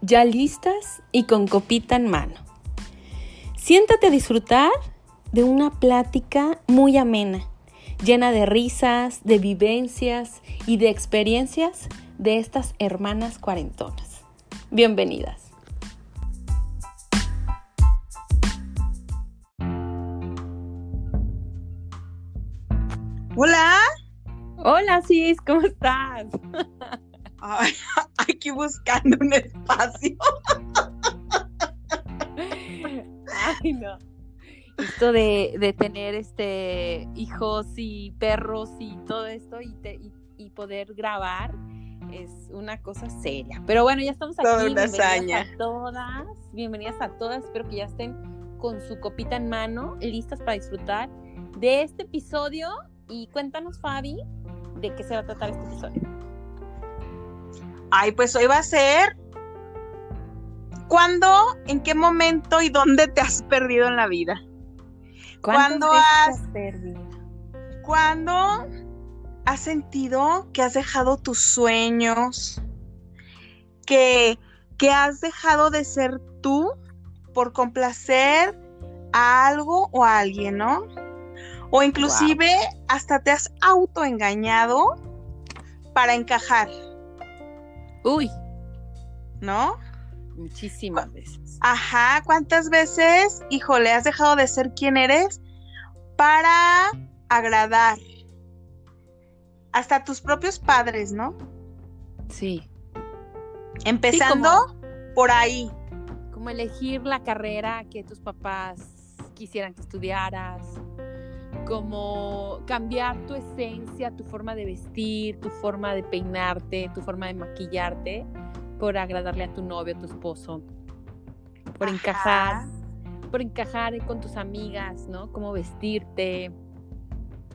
ya listas y con copita en mano. Siéntate a disfrutar de una plática muy amena, llena de risas, de vivencias y de experiencias de estas hermanas cuarentonas. Bienvenidas. Hola. Hola, Cis, ¿cómo estás? Ay, aquí buscando un espacio. Ay, no. Esto de, tener este hijos y perros y todo esto y, y, poder grabar es una cosa seria. Pero bueno, ya estamos aquí. Toda bienvenidas a todas. Bienvenidas a todas. Espero que ya estén con su copita en mano, listas para disfrutar de este episodio. Y cuéntanos, Fabi, de qué se va a tratar este episodio. Ay, pues hoy va a ser ¿Cuándo, en qué momento y dónde te has perdido en la vida? ¿Cuándo has, perdido? ¿Cuándo has sentido que has dejado tus sueños? Que, que has dejado de ser tú por complacer a algo o a alguien, ¿no? O inclusive hasta te has autoengañado para encajar. Uy. ¿No? Muchísimas veces. Ajá, ¿cuántas veces, híjole, has dejado de ser quien eres para agradar? Hasta tus propios padres, ¿no? Sí. Empezando por ahí. Como elegir la carrera que tus papás quisieran que estudiaras, como cambiar tu esencia, tu forma de vestir, tu forma de peinarte, tu forma de maquillarte por agradarle a tu novio, a tu esposo, por encajar, por encajar con tus amigas, ¿no? Cómo vestirte.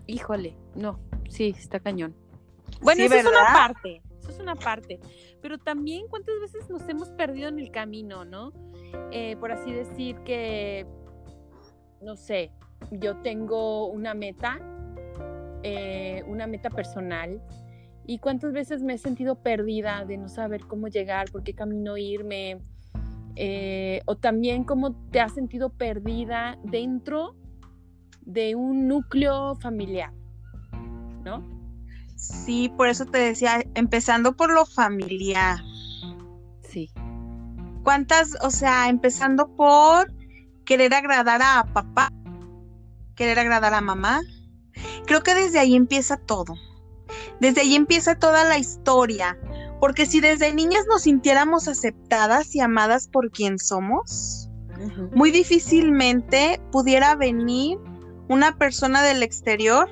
Híjole, no, sí, está cañón. Bueno, eso es una parte, eso es una parte. Pero también cuántas veces nos hemos perdido en el camino, ¿no? Eh, por así decir que, no sé, yo tengo una meta, eh, una meta personal y cuántas veces me he sentido perdida de no saber cómo llegar, por qué camino irme, eh, o también cómo te has sentido perdida dentro de un núcleo familiar, ¿no? Sí, por eso te decía, empezando por lo familiar. Sí. ¿Cuántas, o sea, empezando por querer agradar a papá, querer agradar a mamá? Creo que desde ahí empieza todo. Desde ahí empieza toda la historia, porque si desde niñas nos sintiéramos aceptadas y amadas por quien somos, muy difícilmente pudiera venir una persona del exterior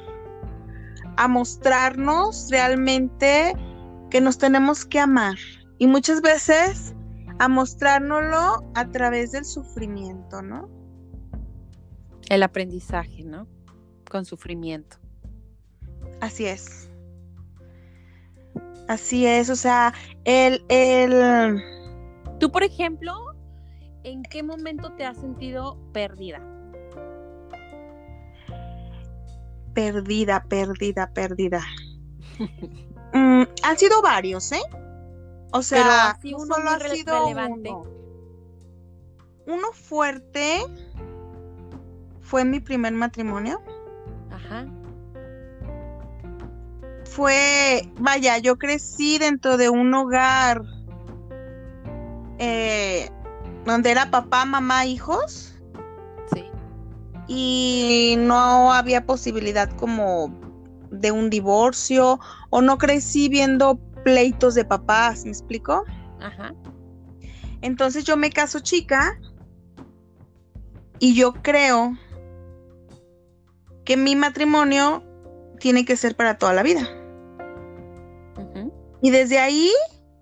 a mostrarnos realmente que nos tenemos que amar. Y muchas veces a mostrárnoslo a través del sufrimiento, ¿no? El aprendizaje, ¿no? Con sufrimiento. Así es. Así es, o sea, el, el... Tú, por ejemplo, ¿en qué momento te has sentido perdida? Perdida, perdida, perdida. Mm, han sido varios, ¿eh? O sea, uno solo ha sido relevante. Uno. uno fuerte fue mi primer matrimonio. Ajá fue, vaya, yo crecí dentro de un hogar eh, donde era papá, mamá, hijos. Sí. Y no había posibilidad como de un divorcio o no crecí viendo pleitos de papás, ¿me explico? Ajá. Entonces yo me caso chica y yo creo que mi matrimonio tiene que ser para toda la vida. Y desde ahí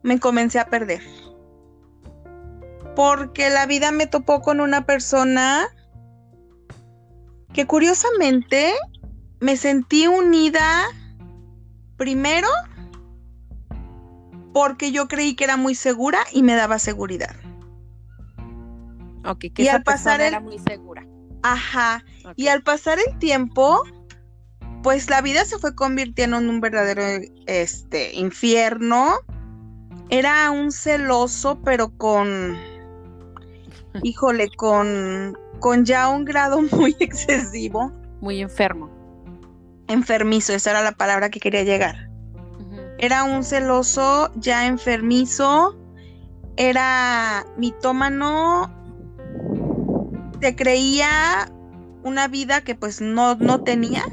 me comencé a perder. Porque la vida me topó con una persona que curiosamente me sentí unida primero porque yo creí que era muy segura y me daba seguridad. Ok, que y al pasar era muy segura. Ajá. Y al pasar el tiempo, pues la vida se fue convirtiendo en un verdadero este infierno era un celoso, pero con, híjole, con, con ya un grado muy excesivo. Muy enfermo. Enfermizo, esa era la palabra que quería llegar. Era un celoso ya enfermizo, era mitómano, se creía una vida que pues no, no tenía.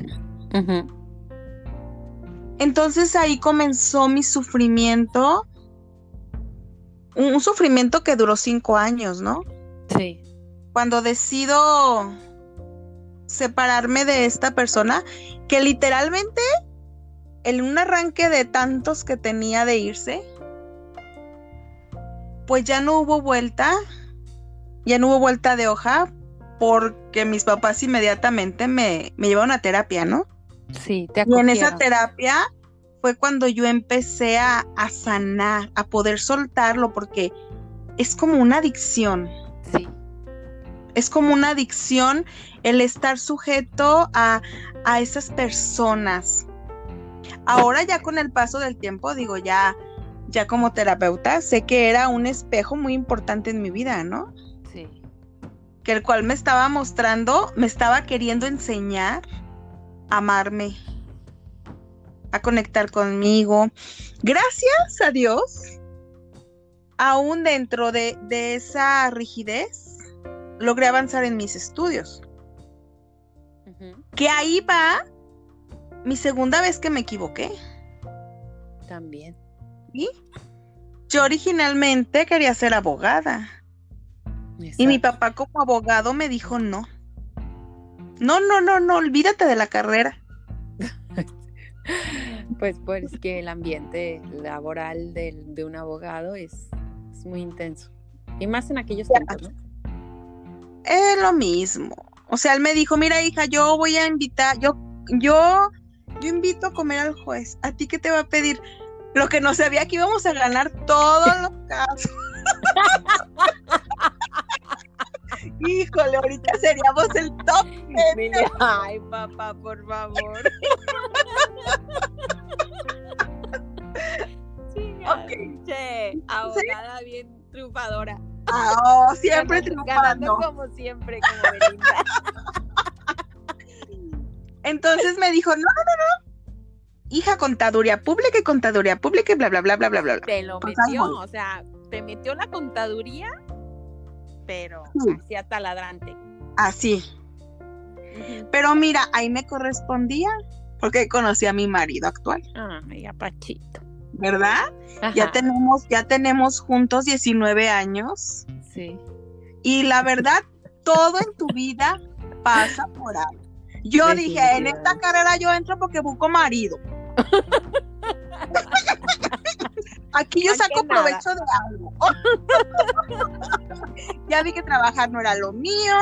Entonces ahí comenzó mi sufrimiento, un, sufrimiento que duró cinco años, ¿no? Sí. Cuando decido separarme de esta persona, que literalmente en un arranque de tantos que tenía de irse, pues ya no hubo vuelta, ya no hubo vuelta de hoja, porque mis papás inmediatamente me, me llevaron a terapia, ¿no? Sí, te Y en esa terapia fue cuando yo empecé a, a, sanar, a poder soltarlo, porque es como una adicción. Sí. Es como una adicción el estar sujeto a, a esas personas. Ahora ya con el paso del tiempo, digo, ya, ya como terapeuta, sé que era un espejo muy importante en mi vida, ¿no? Que el cual me estaba mostrando, me estaba queriendo enseñar a amarme, a conectar conmigo. Gracias a Dios, aún dentro de, de esa rigidez, logré avanzar en mis estudios. Que ahí va mi segunda vez que me equivoqué. También. ¿Sí? Yo originalmente quería ser abogada. Exacto. Y mi papá como abogado me dijo no. No, no, no, no, olvídate de la carrera. Pues pues que el ambiente laboral de, de un abogado es, es, muy intenso. Y más en aquellos tiempos, ¿no? Es lo mismo. O sea, él me dijo, mira hija, yo voy a invitar, yo, yo, yo invito a comer al juez. ¿A ti qué te va a pedir? Lo que no sabía que íbamos a ganar todos los casos. Híjole, ahorita seríamos el top. Emilia, ay, papá, por favor. sí, Ok. che, abogada bien triunfadora. Ah, oh, siempre Ganando- ganando triunfando. como siempre, como Belinda. Entonces me dijo, no, no, no, no. Hija, contaduría pública y contaduría pública y bla, bla, bla, bla, bla, bla. Te lo Pues, metió, o sea, te metió la contaduría, pero Sí. hacía taladrante. Así. Pero mira, ahí me correspondía porque conocí a mi marido actual, Ay, apachito. ¿verdad? Ajá, Ya tenemos, ya tenemos juntos 19 años Sí. y la verdad, todo en tu vida pasa por algo. Yo dije, en esta carrera yo entro porque busco marido. Aquí yo saco provecho de algo. ya vi que trabajar no era lo mío.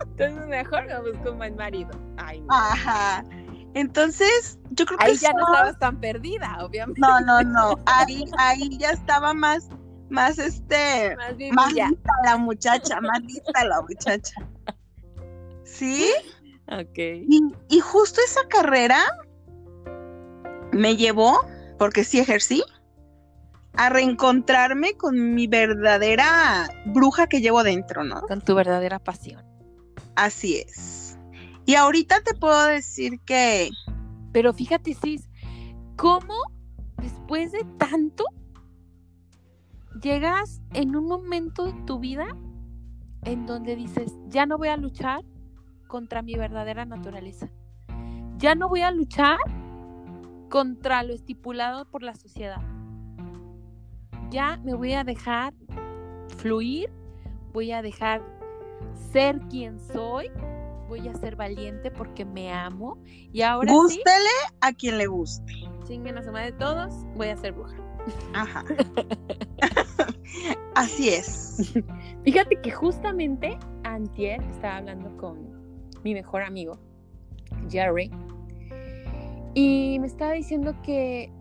Entonces mejor me busco un buen marido. Ay, no. Ajá. Entonces, yo creo que Ahí ya no estabas tan perdida, obviamente. No, no, no. Ahí, ahí ya estaba más, más este, Más más lista la muchacha, más lista la muchacha. ¿Sí? Ok. Y, y justo esa carrera me llevó, porque sí ejercí, a reencontrarme con mi verdadera bruja que llevo dentro, ¿no? Con tu verdadera pasión. Así es. Y ahorita te puedo decir que Pero fíjate, Cis, ¿cómo después de tanto llegas en un momento de tu vida en donde dices, ya no voy a luchar contra mi verdadera naturaleza? Ya no voy a luchar contra lo estipulado por la sociedad. Ya me voy a dejar fluir, voy a dejar ser quien soy, voy a ser valiente porque me amo y ahora sí, gústele a quien le guste. chinguen a su madre todos, voy a ser bruja. Ajá. Así es. Fíjate que justamente antier estaba hablando con mi mejor amigo, Jerry, y me estaba diciendo que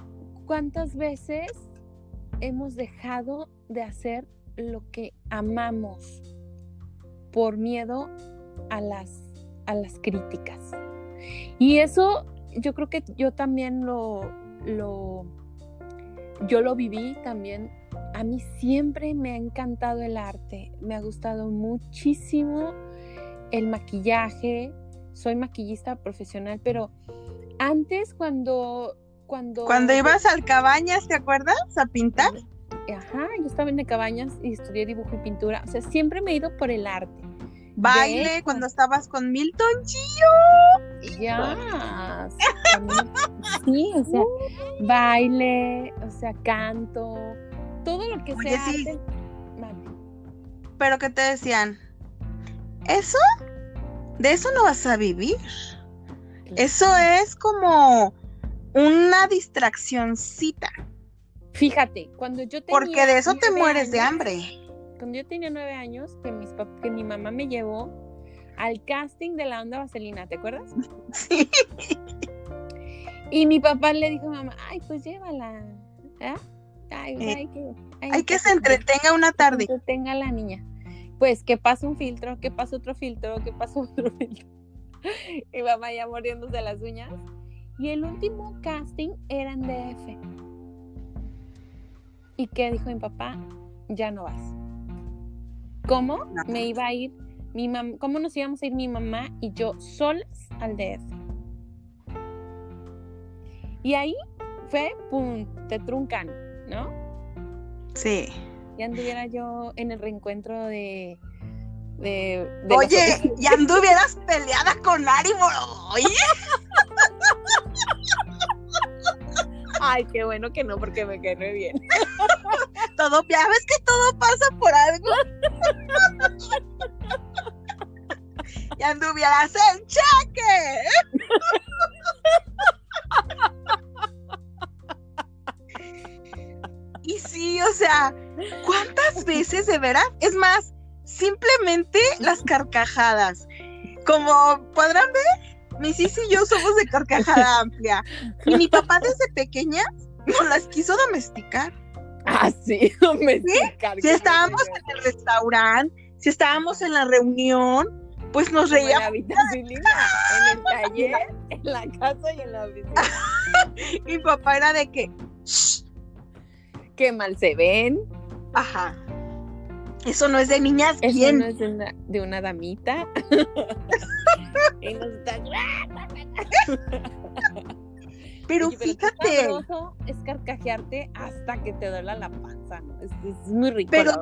cuántas veces hemos dejado de hacer lo que amamos por miedo a las, a las críticas. Y eso yo creo que yo también lo, lo, yo lo viví también. A mí siempre me ha encantado el arte, me ha gustado muchísimo el maquillaje. Soy maquillista profesional, pero antes cuando cuando Cuando ibas al cabañas, ¿te acuerdas? A pintar. Ajá, yo estaba en de cabañas y estudié dibujo y pintura. O sea, siempre me he ido por el arte. Baile, cuando estabas con Milton Chillo. Ya. Sí, o sea, baile, o sea, canto, todo lo que Oye, sea sí. arte. Pero que te decían, ¿eso? De eso no vas a vivir. Eso es como una distraccioncita. Fíjate, cuando yo tenía Porque de eso te mueres de hambre. Cuando yo tenía nueve años, que, mis que mi mamá me llevó al casting de la onda vaselina, ¿te acuerdas? Sí. Y mi papá le dijo a mamá, ay, pues llévala. ¿ah? Ay, Eh, hay que, Hay que se entretenga una tarde. tenga la niña. Pues que pasa un filtro, que pasa otro filtro, que pasa otro filtro. Y mamá ya mordiéndose las uñas. Y el último casting era en DF. ¿Y qué dijo mi papá? Ya no vas. ¿Cómo No. me iba a ir mi mam cómo nos íbamos a ir mi mamá y yo solas al DF? Y ahí fue, pum, te truncan, ¿no? Sí. Ya anduviera yo en el reencuentro de. De, de los Oye, ya anduvieras peleada con Ari Boroboy. Ay, qué bueno que no, porque me quedé bien. Todo, ya ves que todo pasa por algo. ya anduvieras en cheque. y sí, o sea, ¿cuántas veces de veras? Es más, simplemente las carcajadas. Como podrán ver, mi Cis y yo somos de carcajada amplia. Y mi papá desde pequeña nos las quiso domesticar. Ah, sí, domesticar. Si estábamos en el restaurante, si estábamos en la reunión, pues nos Como en la reíamos. vitacilina, en el taller, en la casa y en la oficina. Mi papá era de que, "Shh, Qué mal se ven. ajá, eso no es de niñas Eso bien. no es de una, de una damita. y nos está- Pero Oye, fíjate, sabroso es carcajearte hasta que te duela la panza, ¿no? Es, es muy rico. Pero-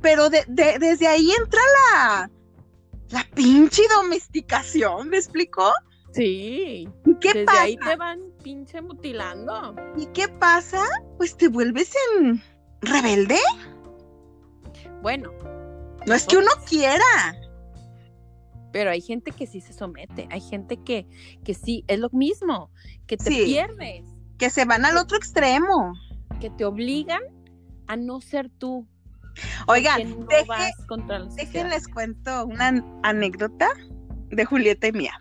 pero de- de- desde ahí entra la, la pinche domesticación, ¿me explicó? Sí. ¿Y qué Desde pasa? ahí te van pinche mutilando. ¿Y qué pasa? Pues te vuelves en rebelde. Bueno, No es que uno quiera. pero hay gente que sí se somete. Hay gente que, que sí, es lo mismo, que te Sí. pierdes, que se van al otro extremo. que te obligan a no ser tú. Oigan, no deje- déjenles cuento una an- anécdota de Julieta y mía.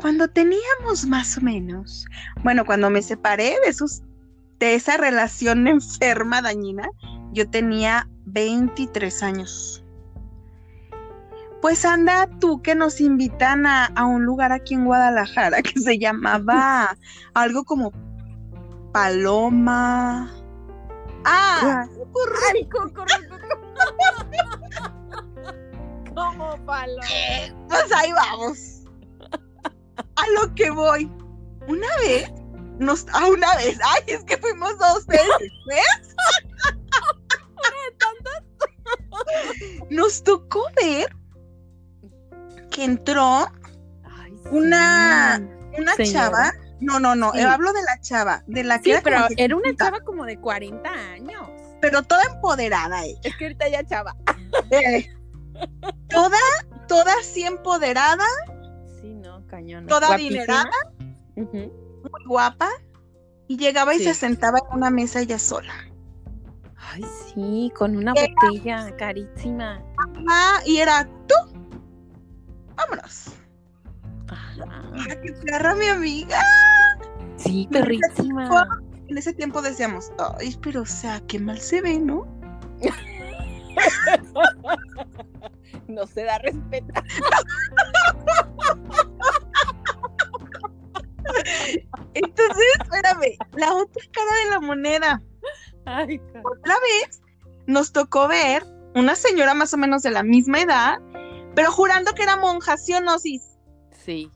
Cuando teníamos más o menos, bueno, cuando me separé de sus de esa relación enferma dañina, yo tenía 23 años. Pues anda tú que nos invitan a, a un lugar aquí en Guadalajara que se llamaba algo como Paloma. Ah, Ay, coco, Como palo. pues ahí vamos. A lo que voy. Una vez, nos, a una vez, ay, es que fuimos dos veces, ¿ves? Nos tocó ver que entró Ay, sí. Una- una chava. No, no, no, Sí. hablo de la chava, de la que Sí, era pero que era una chava como de 40 años. pero toda empoderada ella. Es que ahorita ya chava. eh. toda, toda así empoderada, Sí, no, cañón. Toda Guapísima. adinerada. Muy guapa, y llegaba y se sentaba en una mesa ella sola. Ay, sí, con una Era- botella carísima. Ah, y era tú. Vámonos. Ajá. Qué perra, mi amiga. Sí, perrísima. En ese tiempo decíamos, ay, pero o sea, qué mal se ve, ¿no? No se da respeto. Entonces, espérame, la otra cara de la moneda. Ay, Otra vez nos tocó ver una señora más o menos de la misma edad, pero jurando que era monja, ¿sí o no, Cis? Sí.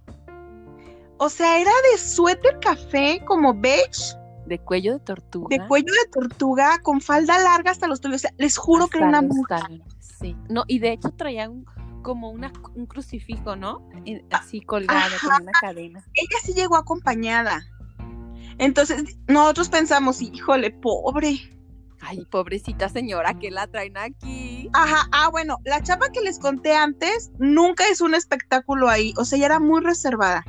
O sea, era de suéter café, como beige, De cuello de tortuga. de cuello de tortuga, con falda larga hasta los tobillos. O sea, les juro que era una monja. Sí. No, y de hecho traía un, como una, un crucifijo, ¿no? En- Así colgado con una cadena. Ella sí llegó acompañada. Entonces, nosotros pensamos, híjole, pobre. Ay, pobrecita señora, que la traen aquí. Ajá, ah, bueno, la chava que les conté antes nunca es un espectáculo ahí, o sea, ella era muy reservada.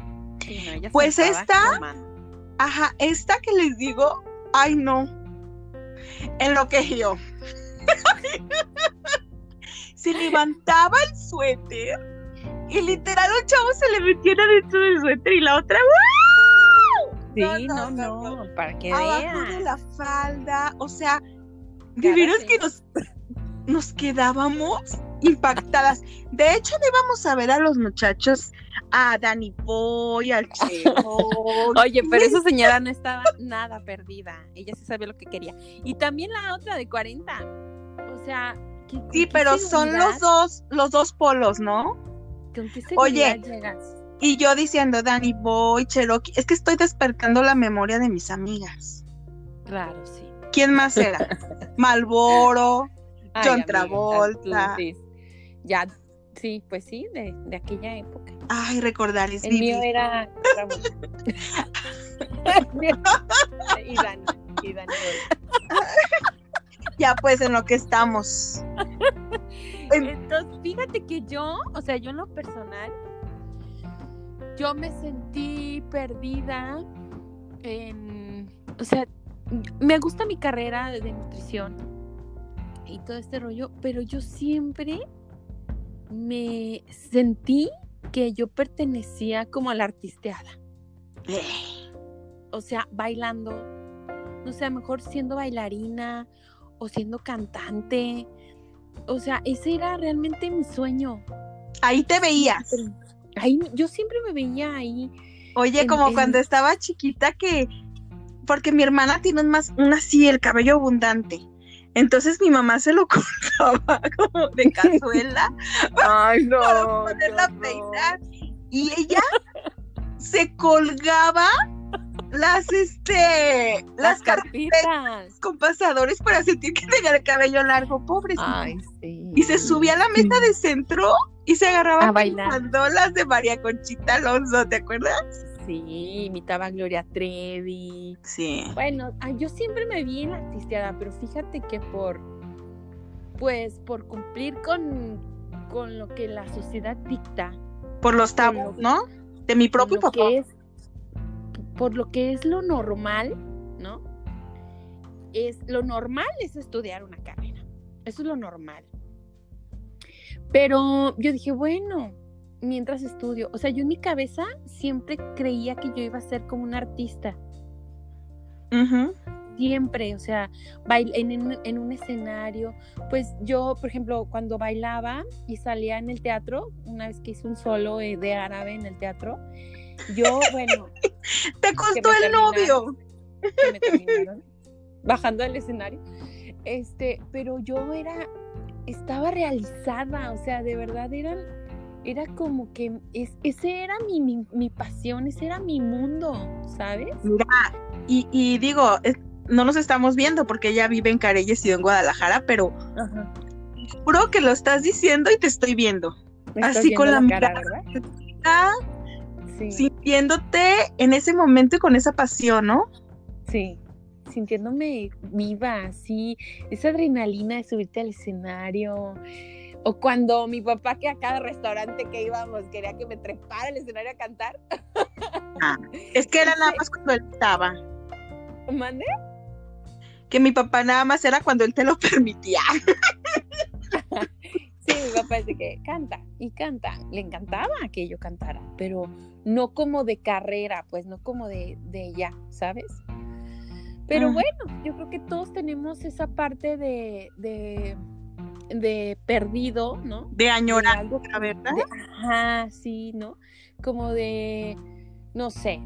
Sí, no, Pues esta- tomando. Ajá, esta que les digo, ay no, en lo que yo. se levantaba el suéter y literal un chavo se le metía dentro del suéter y la otra ¡guau! Sí, no, no, para que abajo de vean. la falda, o sea, de Cada veras que nos, nos quedábamos impactadas. De hecho, le íbamos a ver a los muchachos, a Danny Boy, al Cheo. Oye, pero esa señora no estaba nada perdida. Ella sí sabía lo que quería. Y también la otra de 40. O sea, ¿qué- Sí, pero son los dos, los dos polos, ¿no? ¿Con qué Oye. llegas? Y yo diciendo, Danny Boy, Cherokee, es que estoy despertando la memoria de mis amigas. Claro, sí. ¿Quién más era? Malboro. Ay, John Travolta. sí. Ya, sí, pues sí, de, de aquella época. Ay, recordar es El vivir. mío era y Dani, y Dani. Ya pues en lo que estamos. En- Entonces, fíjate que yo, o sea, yo en lo personal, yo me sentí perdida en, o sea, me gusta mi carrera de nutrición y todo este rollo, pero yo siempre me sentí que yo pertenecía como a la artisteada, o sea, bailando, no sé, a lo mejor siendo bailarina o siendo cantante, o sea, ese era realmente mi sueño. Ahí te veías. Ahí, yo siempre me veía ahí. Oye, en- como en- cuando estaba chiquita que, porque mi hermana tiene un más, un así, el cabello abundante. Entonces mi mamá se lo cortaba como de cazuela Ay, no. para poderla peinar. Y ella se colgaba las, este, Las las carpetas con pasadores para sentir que tenía el cabello largo, pobrecita. Ay, sí. Y se subía a la mesa de centro y se agarraba A bailar. bandolas de María Conchita Alonso, ¿te acuerdas? Sí, imitaba a Gloria Trevi. Sí. Bueno, ah, yo siempre me vi en la artisteada, pero fíjate que por, pues, por cumplir con, con lo que la sociedad dicta, Por los tabús, ¿no? De mi propio papá. que es, por lo que es lo normal, ¿no? Es lo normal es estudiar una carrera. Eso es lo normal. Pero yo dije, bueno, mientras estudio, o sea, yo en mi cabeza siempre creía que yo iba a ser como un artista. Siempre, o sea, bail- en, en- en un escenario. Pues yo, por ejemplo, cuando bailaba y salía en el teatro, una vez que hice un solo eh, de árabe en el teatro, yo, bueno, Te costó el novio. que me terminaron bajando del escenario. Este, pero yo era, estaba realizada, o sea, de verdad eran, era como que es, ese era mi, mi, mi pasión, ese era mi mundo, ¿sabes? Mira, y, y digo, es- no nos estamos viendo porque ella vive en Careyes y en Guadalajara, pero Ajá. juro que lo estás diciendo y te estoy viendo. Así viendo con la mirada. Sí, sí, sintiéndote en ese momento y con esa pasión, ¿no? Sintiéndome viva, así, esa adrenalina de subirte al escenario. O cuando mi papá, que a cada restaurante que íbamos quería que me trepara al escenario a cantar. Es que era nada más cuando él estaba. ¿Mande? Que mi papá nada más era cuando él te lo permitía. Sí, mi papá dice que canta y canta. Le encantaba que yo cantara, pero no como de carrera, pues no como de, de ya, ¿sabes? Pero Ajá. bueno, yo creo que todos tenemos esa parte de, de, de perdido, ¿no? De De añorar, algo ¿verdad? de- ajá, sí, ¿no? Como de, no sé,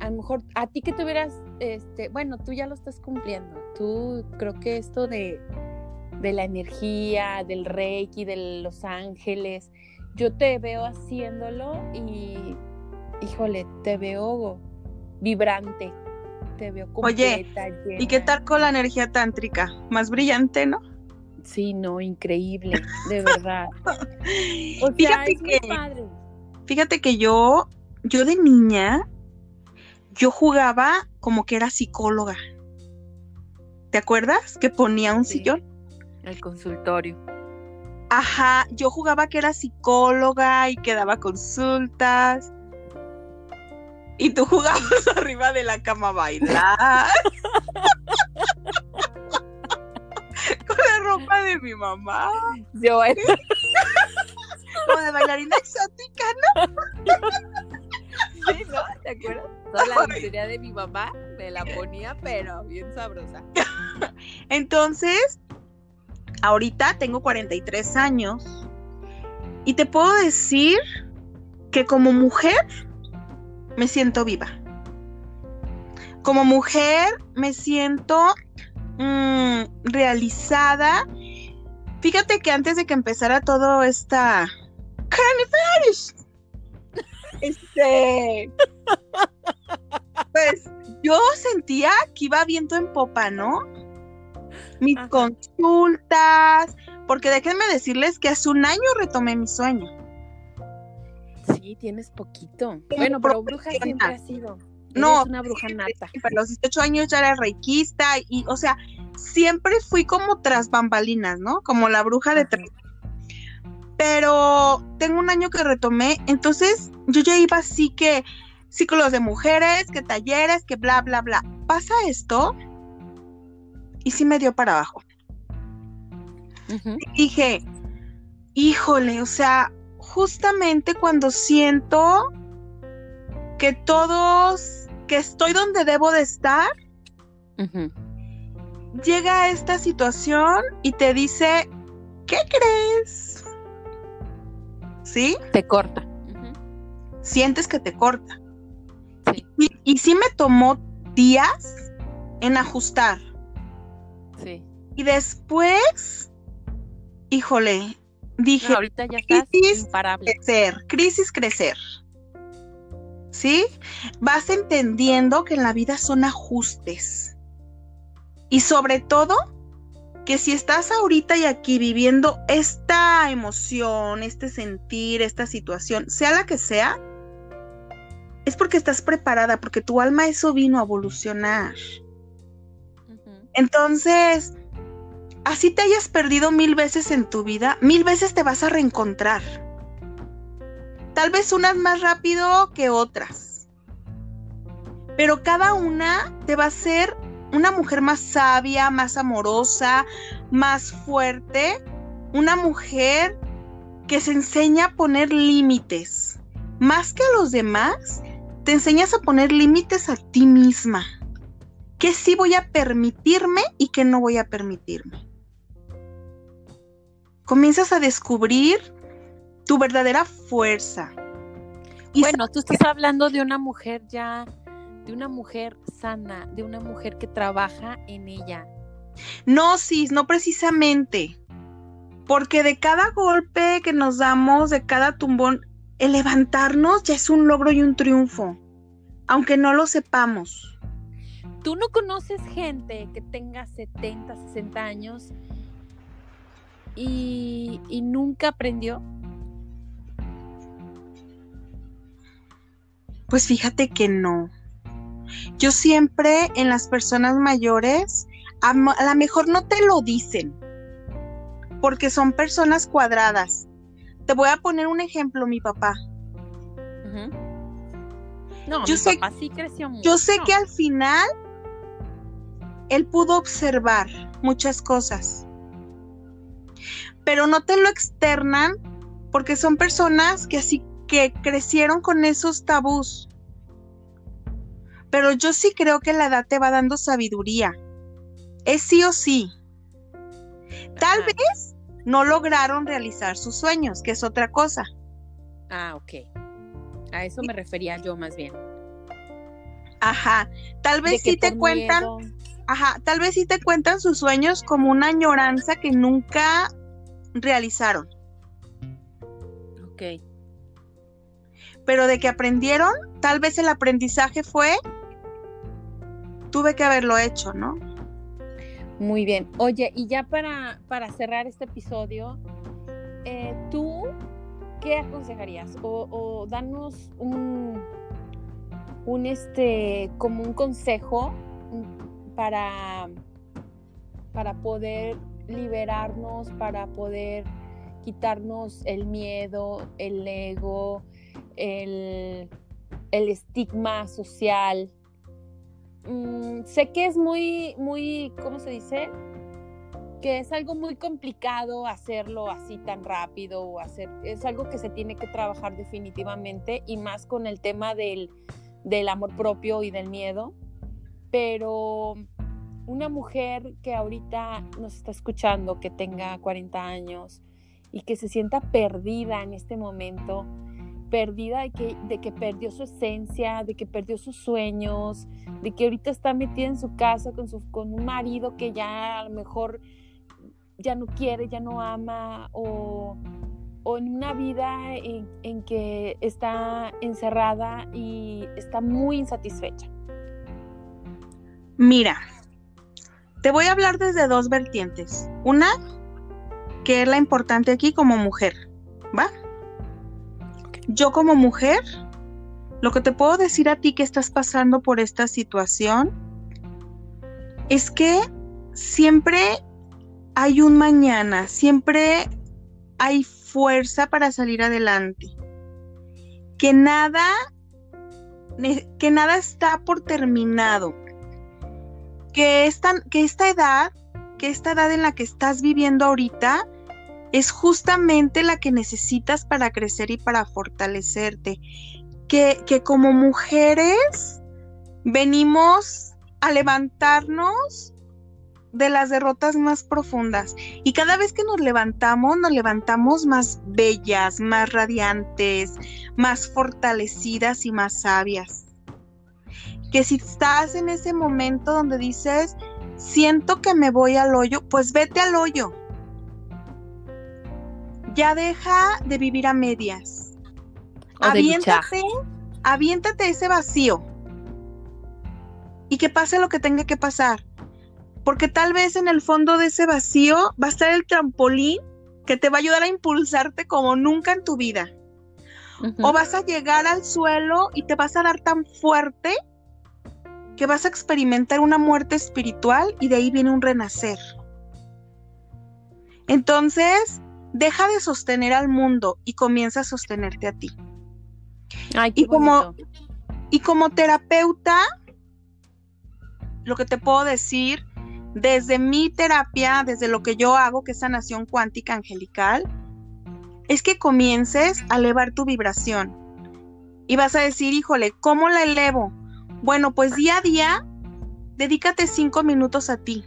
a lo mejor a ti que te hubieras, este, bueno, tú ya lo estás cumpliendo. Tú creo que esto de, de la energía, del reiki, de los ángeles, yo te veo haciéndolo y, híjole, te veo vibrante, te veo completa. Oye, ¿y qué tal con la energía tántrica? Más brillante, ¿no? Sí, no, increíble, de verdad. fíjate que, Fíjate que yo, yo de niña, yo jugaba como que era psicóloga. ¿Te acuerdas? Que ponía un sillón. El consultorio. Ajá, yo jugaba que era psicóloga y que daba consultas. Y tú jugabas arriba de la cama a bailar. Con la ropa de mi mamá. Yo Como de bailarina exótica, ¿no? Sí, ¿no? ¿Te acuerdas? Toda la historia de mi mamá me la ponía, pero bien sabrosa. Entonces, ahorita tengo 43 años y te puedo decir que como mujer me siento viva. Como mujer me siento mm, realizada. Fíjate que antes de que empezara todo esta este pues yo sentía que iba viento en popa, ¿no? mis consultas, porque déjenme decirles que hace un año retomé mi sueño. Sí, tienes poquito. bueno, pero bruja siempre ha sido. no, una bruja nata. Pero los 18 años ya era reikista y, o sea, siempre fui como tras bambalinas, ¿no? Como la bruja de tres. Pero tengo un año que retomé, entonces yo ya iba así que ciclos de mujeres, que talleres, que bla, bla, bla. Pasa esto y sí me dio para abajo. Dije, híjole, o sea, justamente cuando siento que todos, que estoy donde debo de estar, llega esta situación y te dice, ¿qué crees? ¿Sí? Te corta. Sientes que te corta. Y, y sí me tomó días en ajustar. Y después, híjole, dije, ahorita ya crisis, crecer, crisis, crecer. ¿Sí? Vas entendiendo que en la vida son ajustes. Y sobre todo, que si estás ahorita y aquí viviendo esta emoción, este sentir, esta situación, sea la que sea, es porque estás preparada, porque tu alma eso vino a evolucionar. Entonces, así te hayas perdido mil veces en tu vida, mil veces te vas a reencontrar. Tal vez unas más rápido que otras. Pero cada una te va a ser una mujer más sabia, más amorosa, más fuerte, una mujer que se enseña a poner límites. Más que a los demás, te enseñas a poner límites a ti misma qué sí voy a permitirme y qué no voy a permitirme. Comienzas a descubrir tu verdadera fuerza. bueno, tú estás hablando de una mujer ya, de una mujer sana, de una mujer que trabaja en ella. No, sí, no precisamente. Porque de cada golpe que nos damos, de cada tumbón, el levantarnos ya es un logro y un triunfo, aunque no lo sepamos. ¿Tú no conoces gente que tenga 70, 60 años y, nunca aprendió? Pues fíjate que no. Yo siempre en las personas mayores, a, lo mejor no te lo dicen, porque son personas cuadradas. Te voy a poner un ejemplo, mi papá. No, yo mi sé, papá sí creció mucho. Yo sé que al final él pudo observar muchas cosas, pero no te lo externan porque son personas que así que crecieron con esos tabús. Pero yo sí creo que la edad te va dando sabiduría. Es sí o sí. Tal vez no lograron realizar sus sueños, que es otra cosa. Ah, ok. A eso me refería yo más bien. Ajá, tal vez sí te cuentan, ajá, tal vez sí te cuentan sus sueños como una añoranza que nunca realizaron. Ok. Pero de que aprendieron, tal vez el aprendizaje fue, tuve que haberlo hecho, ¿no? Muy bien. Oye, y ya para, para cerrar este episodio, eh, ¿tú qué aconsejarías? O, o danos un, un este, como un consejo para, para poder liberarnos, para poder quitarnos el miedo, el ego, el, estigma social. Mm, sé que es muy, muy, ¿cómo se dice? Que es algo muy complicado hacerlo así tan rápido o hacer, es algo que se tiene que trabajar definitivamente y más con el tema del, del amor propio y del miedo. Pero una mujer que ahorita nos está escuchando, que tenga 40 años y que se sienta perdida en este momento, perdida de que, de que perdió su esencia, de que perdió sus sueños, de que ahorita está metida en su casa con, su, con un marido que ya a lo mejor ya no quiere, ya no ama, o, o en una vida en, en que está encerrada y está muy insatisfecha. Mira, te voy a hablar desde dos vertientes. Una, que es la importante aquí como mujer, ¿va? Yo como mujer, lo que te puedo decir a ti que estás pasando por esta situación es que siempre hay un mañana, siempre hay fuerza para salir adelante. Que nada que nada está por terminado que esta, que esta edad, que esta edad en la que estás viviendo ahorita, es justamente la que necesitas para crecer y para fortalecerte. Que, que como mujeres venimos a levantarnos de las derrotas más profundas. Y cada vez que nos levantamos, nos levantamos más bellas, más radiantes, más fortalecidas y más sabias que si estás en ese momento donde dices, siento que me voy al hoyo, pues vete al hoyo. Ya deja de vivir a medias. aviéntate, aviéntate ese vacío. Y que pase lo que tenga que pasar. Porque tal vez en el fondo de ese vacío va a estar el trampolín que te va a ayudar a impulsarte como nunca en tu vida. O vas a llegar al suelo y te vas a dar tan fuerte que vas a experimentar una muerte espiritual y de ahí viene un renacer. Entonces, deja de sostener al mundo y comienza a sostenerte a ti. y, como, y como terapeuta, lo que te puedo decir desde mi terapia, desde lo que yo hago, que es sanación cuántica angelical, es que comiences a elevar tu vibración. Y vas a decir, híjole, ¿cómo la elevo? Bueno, pues día a día, dedícate cinco minutos a ti.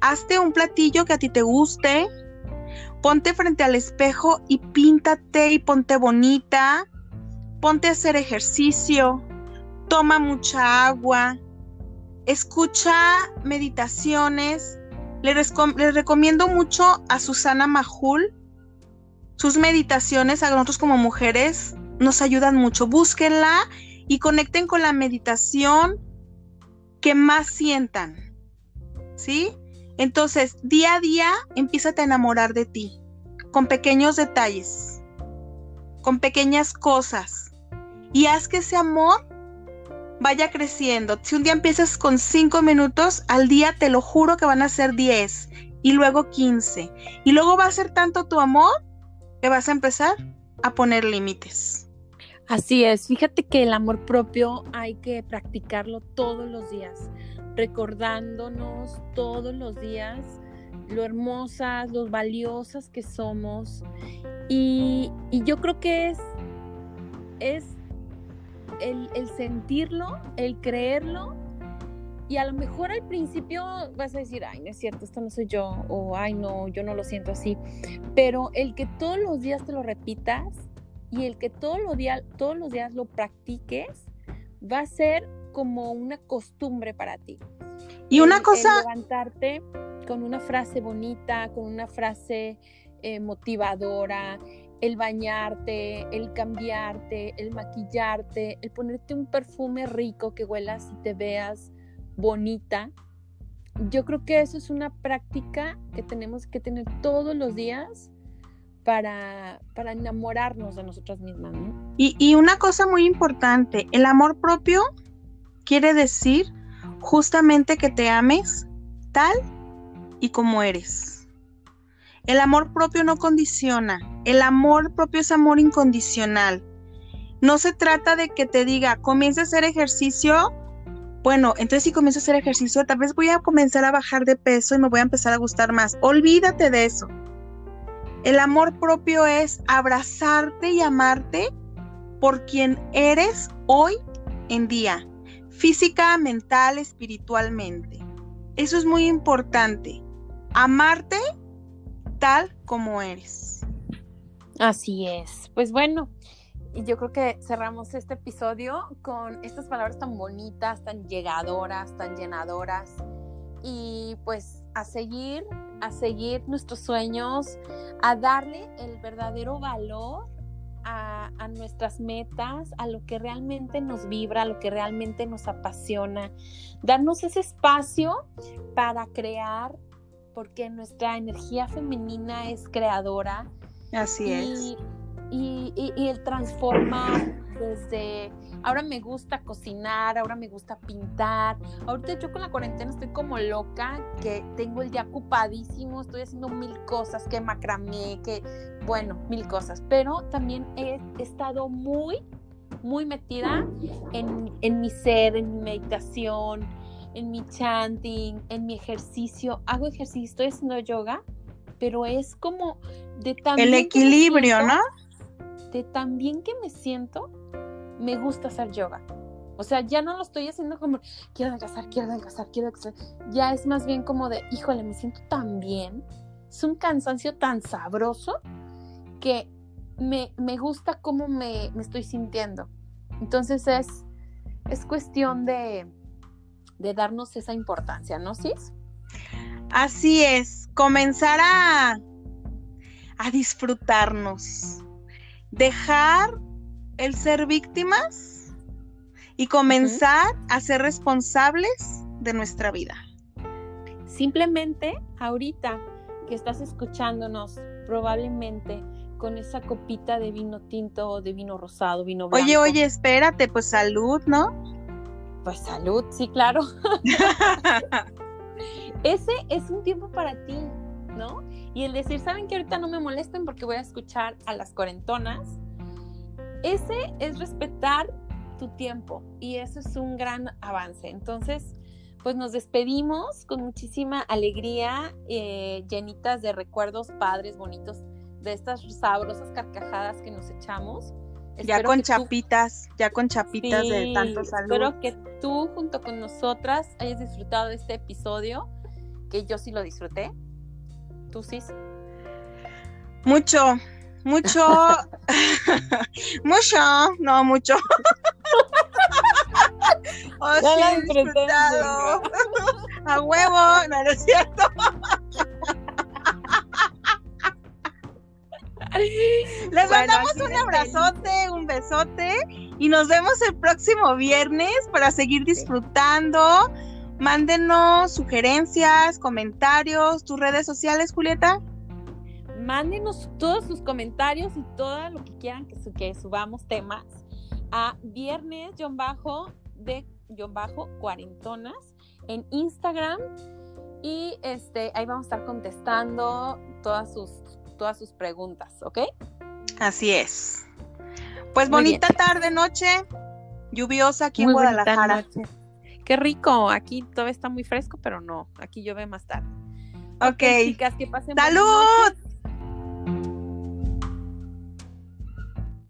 Hazte un platillo que a ti te guste. Ponte frente al espejo y píntate y ponte bonita. Ponte a hacer ejercicio. Toma mucha agua. Escucha meditaciones. Les, recomiendo mucho a Susana Majul. Sus meditaciones a nosotros como mujeres nos ayudan mucho. Búsquenla y conecten con la meditación que más sientan. ¿Sí? Entonces, día a día, empieza a enamorar de ti, con pequeños detalles, con pequeñas cosas, y haz que ese amor vaya creciendo. Si un día empiezas con cinco minutos, al día te lo juro que van a ser 10 y luego 15. Y luego va a ser tanto tu amor que vas a empezar a poner límites. Así es, fíjate que el amor propio hay que practicarlo todos los días, recordándonos todos los días lo hermosas, lo valiosas que somos. Y, yo creo que es, es el, el, sentirlo, el creerlo. Y a lo mejor al principio vas a decir, ay, no es cierto, esto no soy yo, o ay, no, yo no lo siento así. Pero el que todos los días te lo repitas, y el que todos los, días, todos los días lo practiques va a ser como una costumbre para ti. Y una cosa... levantarte con una frase bonita, con una frase eh, motivadora, el bañarte, el cambiarte, el maquillarte, el ponerte un perfume rico que huelas y te veas bonita. Yo creo que eso es una práctica que tenemos que tener todos los días para, para enamorarnos de nosotras mismas. Y, y una cosa muy importante, el amor propio quiere decir justamente que te ames tal y como eres. El amor propio no condiciona, el amor propio es amor incondicional. No se trata de que te diga, comienza a hacer ejercicio. Bueno, entonces si comienzo a hacer ejercicio, tal vez voy a comenzar a bajar de peso y me voy a empezar a gustar más. Olvídate de eso. El amor propio es abrazarte y amarte por quien eres hoy en día, física, mental, espiritualmente. Eso es muy importante. Amarte tal como eres. Así es. Pues bueno, yo creo que cerramos este episodio con estas palabras tan bonitas, tan llegadoras, tan llenadoras. Y pues a seguir, a seguir nuestros sueños, a darle el verdadero valor a, a, nuestras metas, a lo que realmente nos vibra, a lo que realmente nos apasiona, darnos ese espacio para crear, porque nuestra energía femenina es creadora. Así es. Y, y, el transformar desde, ahora me gusta cocinar, ahora me gusta pintar. Ahorita yo con la cuarentena estoy como loca, que tengo el día ocupadísimo, estoy haciendo mil cosas, que macramé, que, bueno, mil cosas. Pero también he estado muy, muy metida en, en mi ser, en mi meditación, en mi chanting, en mi ejercicio. Hago ejercicio, estoy haciendo yoga, pero es como de tan El equilibrio, ¿no? De tan bien que me siento, me gusta hacer yoga. O sea, ya no lo estoy haciendo como quiero adelgazar, quiero adelgazar, quiero adelgazar. Ya es más bien como de, híjole, me siento tan bien. Es un cansancio tan sabroso que me, me gusta cómo me, me estoy sintiendo. Entonces es, es cuestión de, de darnos esa importancia, ¿no, Cis? Así es, comenzar a, a disfrutarnos, dejar el ser víctimas y comenzar a ser responsables de nuestra vida. Simplemente ahorita que estás escuchándonos, probablemente con esa copita de vino tinto o de vino rosado, vino blanco. Oye, oye, espérate, pues salud, ¿no? Pues salud, sí, claro. Ese es un tiempo para ti, ¿no? Y el decir, ¿saben que ahorita no me molesten porque voy a escuchar a las cuarentonas? Ese es respetar tu tiempo y eso es un gran avance. Entonces, pues nos despedimos con muchísima alegría, eh, llenitas de recuerdos padres, bonitos, de estas sabrosas carcajadas que nos echamos. Ya con chapitas, ya con chapitas de tanto salud. Espero que tú junto con nosotras hayas disfrutado de este episodio, que yo sí lo disfruté. ¿Tú sí? Mucho, mucho, mucho, no mucho. oh, sí, disfrutado. A huevo, no, no es cierto. Les mandamos un abrazote, un besote y nos vemos el próximo viernes para seguir disfrutando. Mándenos sugerencias, comentarios, tus redes sociales, Julieta. Mándenos todos sus comentarios y todo lo que quieran que, que subamos temas a viernes bajo de bajo cuarentonas en Instagram y este ahí vamos a estar contestando todas sus todas sus preguntas, ¿ok? Así es. Pues bonita tarde, noche, lluviosa aquí en Guadalajara. Qué rico, aquí todavía está muy fresco, pero no, aquí llueve más tarde. Ok. chicas, que pasen. ¡Salud!